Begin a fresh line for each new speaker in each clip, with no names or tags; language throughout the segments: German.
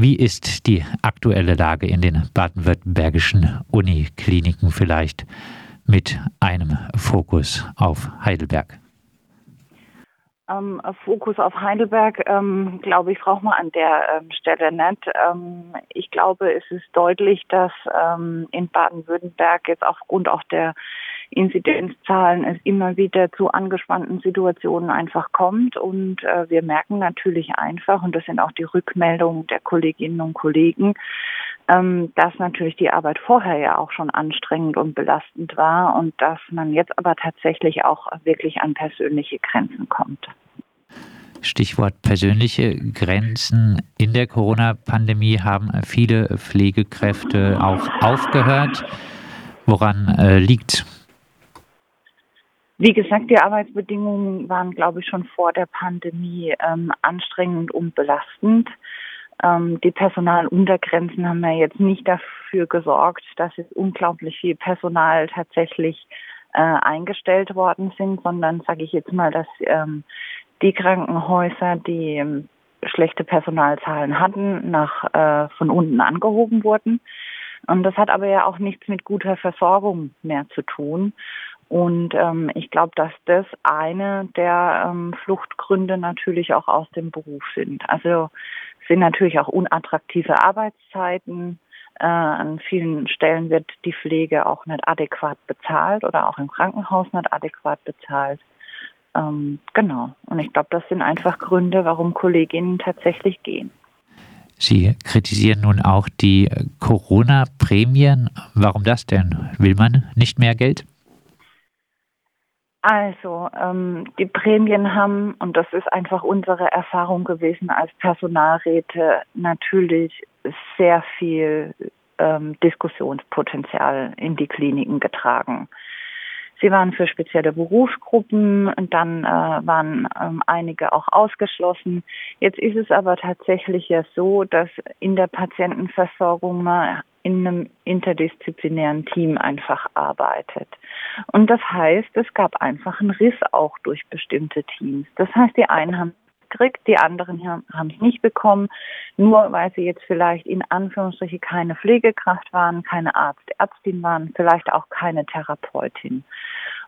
wie ist die aktuelle Lage in den baden-württembergischen Unikliniken vielleicht mit einem Fokus auf Heidelberg?
Ähm, Fokus auf Heidelberg, ähm, glaube ich, braucht man an der ähm, Stelle nicht. Ähm, ich glaube, es ist deutlich, dass ähm, in Baden-Württemberg jetzt aufgrund auch der Inzidenzzahlen es immer wieder zu angespannten Situationen einfach kommt. Und äh, wir merken natürlich einfach, und das sind auch die Rückmeldungen der Kolleginnen und Kollegen, ähm, dass natürlich die Arbeit vorher ja auch schon anstrengend und belastend war und dass man jetzt aber tatsächlich auch wirklich an persönliche Grenzen kommt.
Stichwort persönliche Grenzen. In der Corona-Pandemie haben viele Pflegekräfte auch aufgehört. Woran äh, liegt
wie gesagt, die Arbeitsbedingungen waren, glaube ich, schon vor der Pandemie ähm, anstrengend und belastend. Ähm, die Personaluntergrenzen haben ja jetzt nicht dafür gesorgt, dass jetzt unglaublich viel Personal tatsächlich äh, eingestellt worden sind, sondern sage ich jetzt mal, dass ähm, die Krankenhäuser, die ähm, schlechte Personalzahlen hatten, nach äh, von unten angehoben wurden. Und das hat aber ja auch nichts mit guter Versorgung mehr zu tun. Und ähm, ich glaube, dass das eine der ähm, Fluchtgründe natürlich auch aus dem Beruf sind. Also sind natürlich auch unattraktive Arbeitszeiten. Äh, an vielen Stellen wird die Pflege auch nicht adäquat bezahlt oder auch im Krankenhaus nicht adäquat bezahlt. Ähm, genau. Und ich glaube, das sind einfach Gründe, warum Kolleginnen tatsächlich gehen.
Sie kritisieren nun auch die Corona-Prämien. Warum das denn? Will man nicht mehr Geld?
Also, ähm, die Prämien haben, und das ist einfach unsere Erfahrung gewesen als Personalräte, natürlich sehr viel ähm, Diskussionspotenzial in die Kliniken getragen. Sie waren für spezielle Berufsgruppen und dann äh, waren ähm, einige auch ausgeschlossen. Jetzt ist es aber tatsächlich ja so, dass in der Patientenversorgung man in einem interdisziplinären Team einfach arbeitet. Und das heißt, es gab einfach einen Riss auch durch bestimmte Teams. Das heißt, die einen haben gekriegt, die anderen haben es nicht bekommen, nur weil sie jetzt vielleicht in Anführungsstrichen keine Pflegekraft waren, keine Arzt, Ärztin waren, vielleicht auch keine Therapeutin.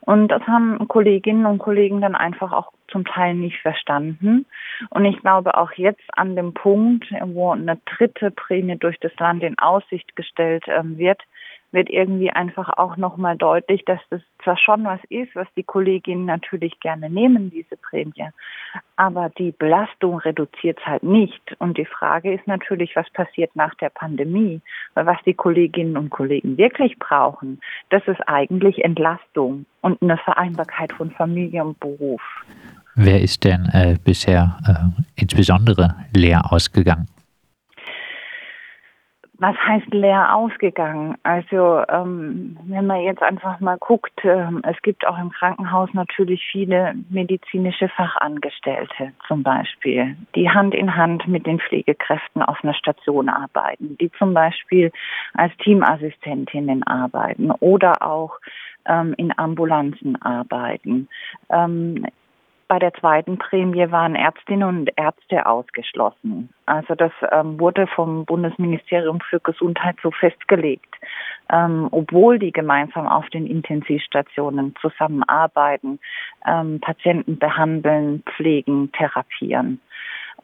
Und das haben Kolleginnen und Kollegen dann einfach auch zum Teil nicht verstanden. Und ich glaube auch jetzt an dem Punkt, wo eine dritte Prämie durch das Land in Aussicht gestellt ähm, wird, wird irgendwie einfach auch nochmal deutlich, dass das zwar schon was ist, was die Kolleginnen natürlich gerne nehmen, diese Prämie, aber die Belastung reduziert es halt nicht. Und die Frage ist natürlich, was passiert nach der Pandemie? Weil was die Kolleginnen und Kollegen wirklich brauchen, das ist eigentlich Entlastung und eine Vereinbarkeit von Familie und Beruf.
Wer ist denn äh, bisher äh, insbesondere leer ausgegangen?
Was heißt leer ausgegangen? Also ähm, wenn man jetzt einfach mal guckt, äh, es gibt auch im Krankenhaus natürlich viele medizinische Fachangestellte zum Beispiel, die Hand in Hand mit den Pflegekräften auf einer Station arbeiten, die zum Beispiel als Teamassistentinnen arbeiten oder auch ähm, in Ambulanzen arbeiten. Ähm, bei der zweiten Prämie waren Ärztinnen und Ärzte ausgeschlossen. Also das ähm, wurde vom Bundesministerium für Gesundheit so festgelegt. Ähm, obwohl die gemeinsam auf den Intensivstationen zusammenarbeiten, ähm, Patienten behandeln, pflegen, therapieren.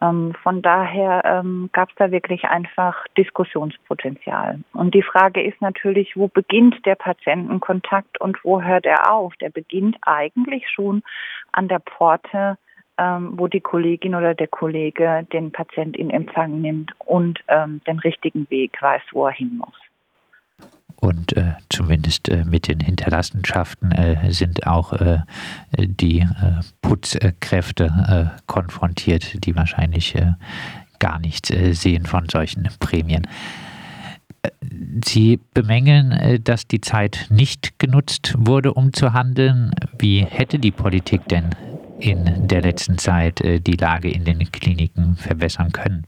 Ähm, von daher ähm, gab es da wirklich einfach Diskussionspotenzial. Und die Frage ist natürlich, wo beginnt der Patientenkontakt und wo hört er auf? Der beginnt eigentlich schon an der Pforte, ähm, wo die Kollegin oder der Kollege den Patient in Empfang nimmt und ähm, den richtigen Weg weiß, wo er hin muss
und äh, zumindest äh, mit den Hinterlassenschaften äh, sind auch äh, die äh, Putzkräfte äh, konfrontiert, die wahrscheinlich gar nichts sehen von solchen Prämien. Sie bemängeln, dass die Zeit nicht genutzt wurde, um zu handeln. Wie hätte die Politik denn in der letzten Zeit die Lage in den Kliniken verbessern können?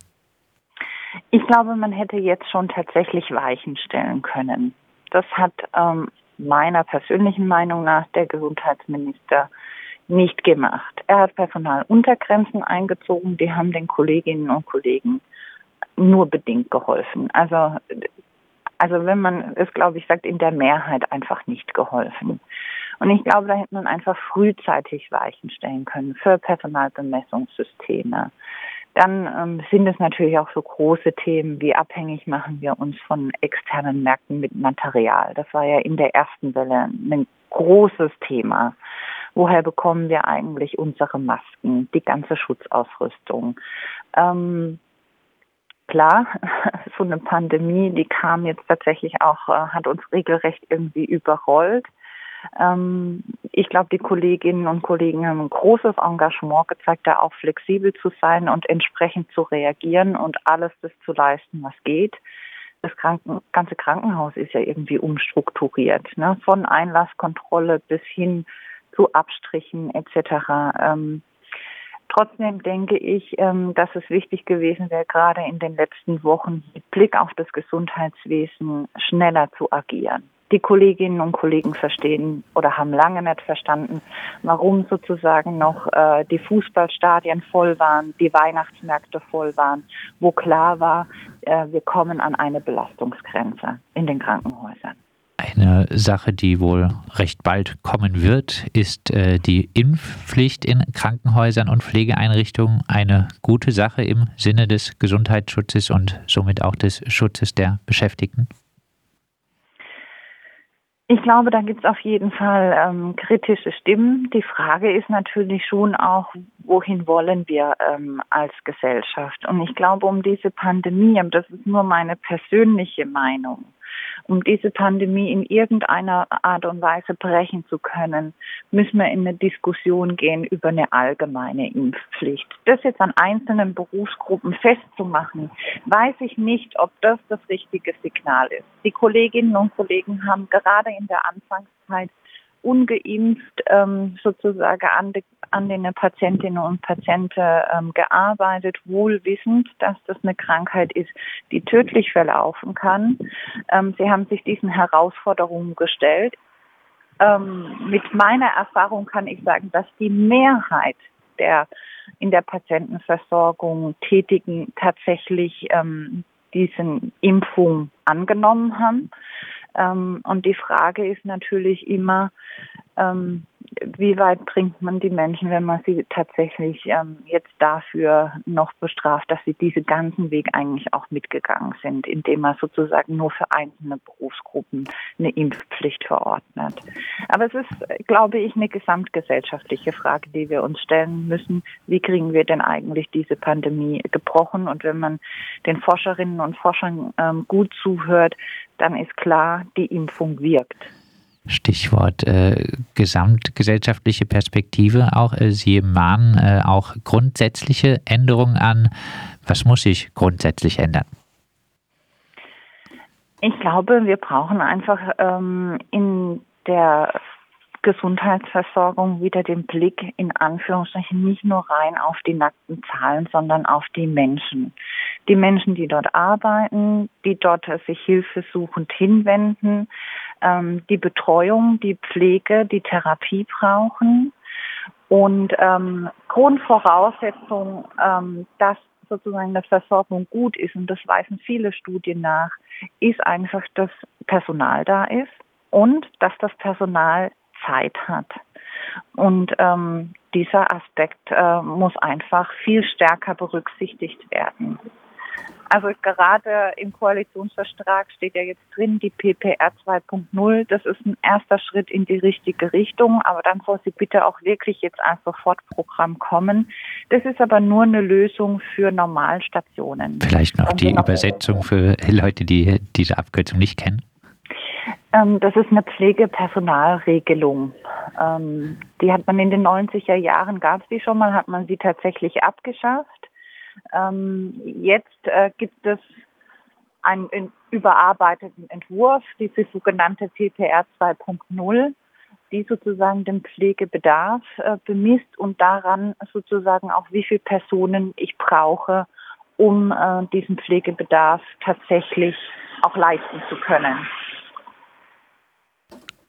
Ich glaube, man hätte jetzt schon tatsächlich Weichen stellen können. Das hat ähm, meiner persönlichen Meinung nach der Gesundheitsminister nicht gemacht. Er hat Personaluntergrenzen eingezogen, die haben den Kolleginnen und Kollegen nur bedingt geholfen. Also, also wenn man es, glaube ich, sagt, in der Mehrheit einfach nicht geholfen. Und ich glaube, da hätte man einfach frühzeitig Weichen stellen können für Personalbemessungssysteme. Dann ähm, sind es natürlich auch so große Themen, wie abhängig machen wir uns von externen Märkten mit Material. Das war ja in der ersten Welle ein großes Thema. Woher bekommen wir eigentlich unsere Masken, die ganze Schutzausrüstung? Ähm, klar, so eine Pandemie, die kam jetzt tatsächlich auch, äh, hat uns regelrecht irgendwie überrollt. Ähm, ich glaube, die Kolleginnen und Kollegen haben ein großes Engagement gezeigt, da auch flexibel zu sein und entsprechend zu reagieren und alles das zu leisten, was geht. Das Kranken ganze Krankenhaus ist ja irgendwie umstrukturiert, ne? von Einlasskontrolle bis hin zu Abstrichen etc. Ähm, Trotzdem denke ich, ähm, dass es wichtig gewesen wäre, gerade in den letzten Wochen mit Blick auf das Gesundheitswesen schneller zu agieren. Die Kolleginnen und Kollegen verstehen oder haben lange nicht verstanden, warum sozusagen noch äh, die Fußballstadien voll waren, die Weihnachtsmärkte voll waren, wo klar war, äh, wir kommen an eine Belastungsgrenze in den Krankenhäusern.
Eine Sache, die wohl recht bald kommen wird, ist äh, die Impfpflicht in Krankenhäusern und Pflegeeinrichtungen. Eine gute Sache im Sinne des Gesundheitsschutzes und somit auch des Schutzes der Beschäftigten?
Ich glaube, da gibt es auf jeden Fall ähm, kritische Stimmen. Die Frage ist natürlich schon auch, wohin wollen wir ähm, als Gesellschaft? Und ich glaube, um diese Pandemie, und das ist nur meine persönliche Meinung, um diese Pandemie in irgendeiner Art und Weise brechen zu können, müssen wir in eine Diskussion gehen über eine allgemeine Impfpflicht. Das jetzt an einzelnen Berufsgruppen festzumachen, weiß ich nicht, ob das das richtige Signal ist. Die Kolleginnen und Kollegen haben gerade in der Anfangszeit ungeimpft ähm, sozusagen an, die, an den Patientinnen und Patienten ähm, gearbeitet, wohl wissend, dass das eine Krankheit ist, die tödlich verlaufen kann. Ähm, sie haben sich diesen Herausforderungen gestellt. Ähm, mit meiner Erfahrung kann ich sagen, dass die Mehrheit der in der Patientenversorgung Tätigen tatsächlich ähm, diesen Impfung angenommen haben. Ähm, und die Frage ist natürlich immer, ähm, wie weit bringt man die Menschen, wenn man sie tatsächlich ähm, jetzt dafür noch bestraft, dass sie diesen ganzen Weg eigentlich auch mitgegangen sind, indem man sozusagen nur für einzelne Berufsgruppen eine Impfpflicht verordnet. Aber es ist, glaube ich, eine gesamtgesellschaftliche Frage, die wir uns stellen müssen. Wie kriegen wir denn eigentlich diese Pandemie gebrochen? Und wenn man den Forscherinnen und Forschern ähm, gut zuhört, dann ist klar, die Impfung wirkt.
Stichwort äh, gesamtgesellschaftliche Perspektive auch. Äh, Sie mahnen äh, auch grundsätzliche Änderungen an. Was muss sich grundsätzlich ändern?
Ich glaube, wir brauchen einfach ähm, in der Gesundheitsversorgung wieder den Blick in Anführungsstrichen nicht nur rein auf die nackten Zahlen, sondern auf die Menschen. Die Menschen, die dort arbeiten, die dort sich hilfesuchend hinwenden, ähm, die Betreuung, die Pflege, die Therapie brauchen. Und ähm, Grundvoraussetzung, ähm, dass sozusagen eine Versorgung gut ist, und das weisen viele Studien nach, ist einfach, dass Personal da ist und dass das Personal Zeit hat. Und ähm, dieser Aspekt äh, muss einfach viel stärker berücksichtigt werden. Also gerade im Koalitionsvertrag steht ja jetzt drin, die PPR 2.0, das ist ein erster Schritt in die richtige Richtung, aber dann soll sie bitte auch wirklich jetzt als Sofortprogramm kommen. Das ist aber nur eine Lösung für Normalstationen.
Vielleicht noch die noch Übersetzung für Leute, die diese Abkürzung nicht kennen.
Ähm, das ist eine Pflegepersonalregelung. Ähm, die hat man in den 90er Jahren, gab es die schon mal, hat man sie tatsächlich abgeschafft. Ähm, jetzt äh, gibt es einen überarbeiteten Entwurf, diese sogenannte CPR 2.0, die sozusagen den Pflegebedarf äh, bemisst und daran sozusagen auch, wie viele Personen ich brauche, um äh, diesen Pflegebedarf tatsächlich auch leisten zu können.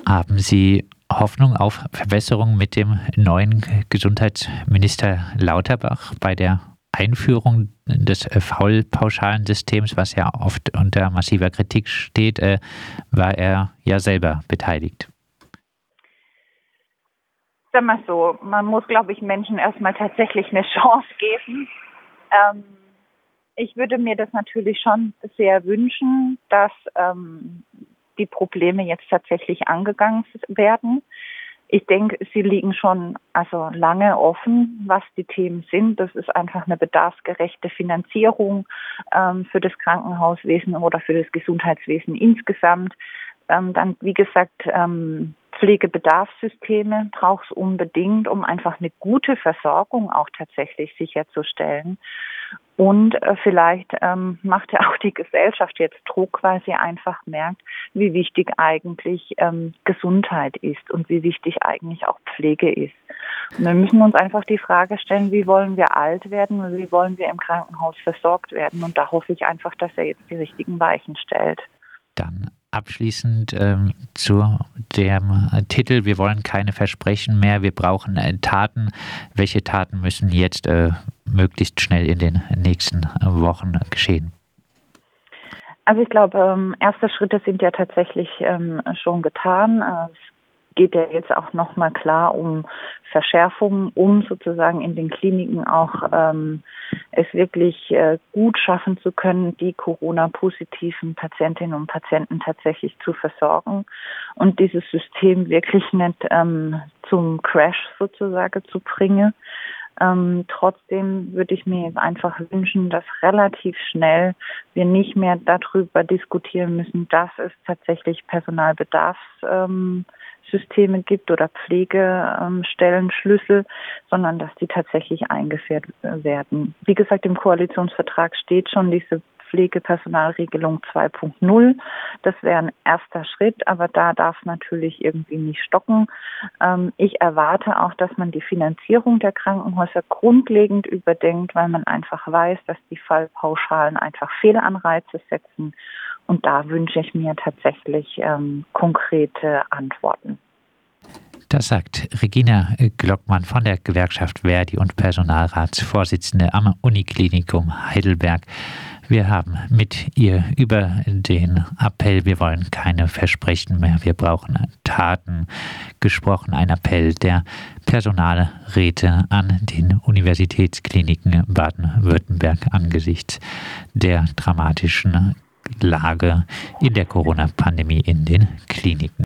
Haben Sie Hoffnung auf Verbesserung mit dem neuen Gesundheitsminister Lauterbach bei der Einführung des faulpauschalen Systems, was ja oft unter massiver Kritik steht, äh, war er ja selber beteiligt.
Sag mal so, man muss, glaube ich, Menschen erstmal tatsächlich eine Chance geben. Ähm, ich würde mir das natürlich schon sehr wünschen, dass ähm, die Probleme jetzt tatsächlich angegangen werden. Ich denke, sie liegen schon also lange offen, was die Themen sind. Das ist einfach eine bedarfsgerechte Finanzierung ähm, für das Krankenhauswesen oder für das Gesundheitswesen insgesamt. Ähm, dann, wie gesagt, ähm, Pflegebedarfssysteme braucht es unbedingt, um einfach eine gute Versorgung auch tatsächlich sicherzustellen. Und äh, vielleicht ähm, macht ja auch die Gesellschaft jetzt Druck, weil sie einfach merkt, wie wichtig eigentlich ähm, Gesundheit ist und wie wichtig eigentlich auch Pflege ist. Und wir müssen uns einfach die Frage stellen, wie wollen wir alt werden und wie wollen wir im Krankenhaus versorgt werden. Und da hoffe ich einfach, dass er jetzt die richtigen Weichen stellt.
Dann abschließend ähm, zu dem äh, Titel Wir wollen keine Versprechen mehr, wir brauchen äh, Taten. Welche Taten müssen jetzt äh, möglichst schnell in den nächsten Wochen geschehen?
Also ich glaube, ähm, erste Schritte sind ja tatsächlich ähm, schon getan. Es geht ja jetzt auch nochmal klar um Verschärfungen, um sozusagen in den Kliniken auch ähm, es wirklich äh, gut schaffen zu können, die Corona-positiven Patientinnen und Patienten tatsächlich zu versorgen und dieses System wirklich nicht ähm, zum Crash sozusagen zu bringen. Ähm, trotzdem würde ich mir jetzt einfach wünschen, dass relativ schnell wir nicht mehr darüber diskutieren müssen, dass es tatsächlich Personalbedarfs ähm, Systeme gibt oder Pflegestellenschlüssel, ähm, sondern dass die tatsächlich eingeführt werden. Wie gesagt, im Koalitionsvertrag steht schon diese Pflegepersonalregelung 2.0. Das wäre ein erster Schritt, aber da darf natürlich irgendwie nicht stocken. Ähm, ich erwarte auch, dass man die Finanzierung der Krankenhäuser grundlegend überdenkt, weil man einfach weiß, dass die Fallpauschalen einfach Fehlanreize setzen und da wünsche ich mir tatsächlich ähm, konkrete Antworten.
Das sagt Regina Glockmann von der Gewerkschaft Verdi und Personalratsvorsitzende am Uniklinikum Heidelberg. Wir haben mit ihr über den Appell, wir wollen keine Versprechen mehr, wir brauchen Taten gesprochen. Ein Appell der Personalräte an den Universitätskliniken Baden-Württemberg angesichts der dramatischen Lage in der Corona-Pandemie in den Kliniken.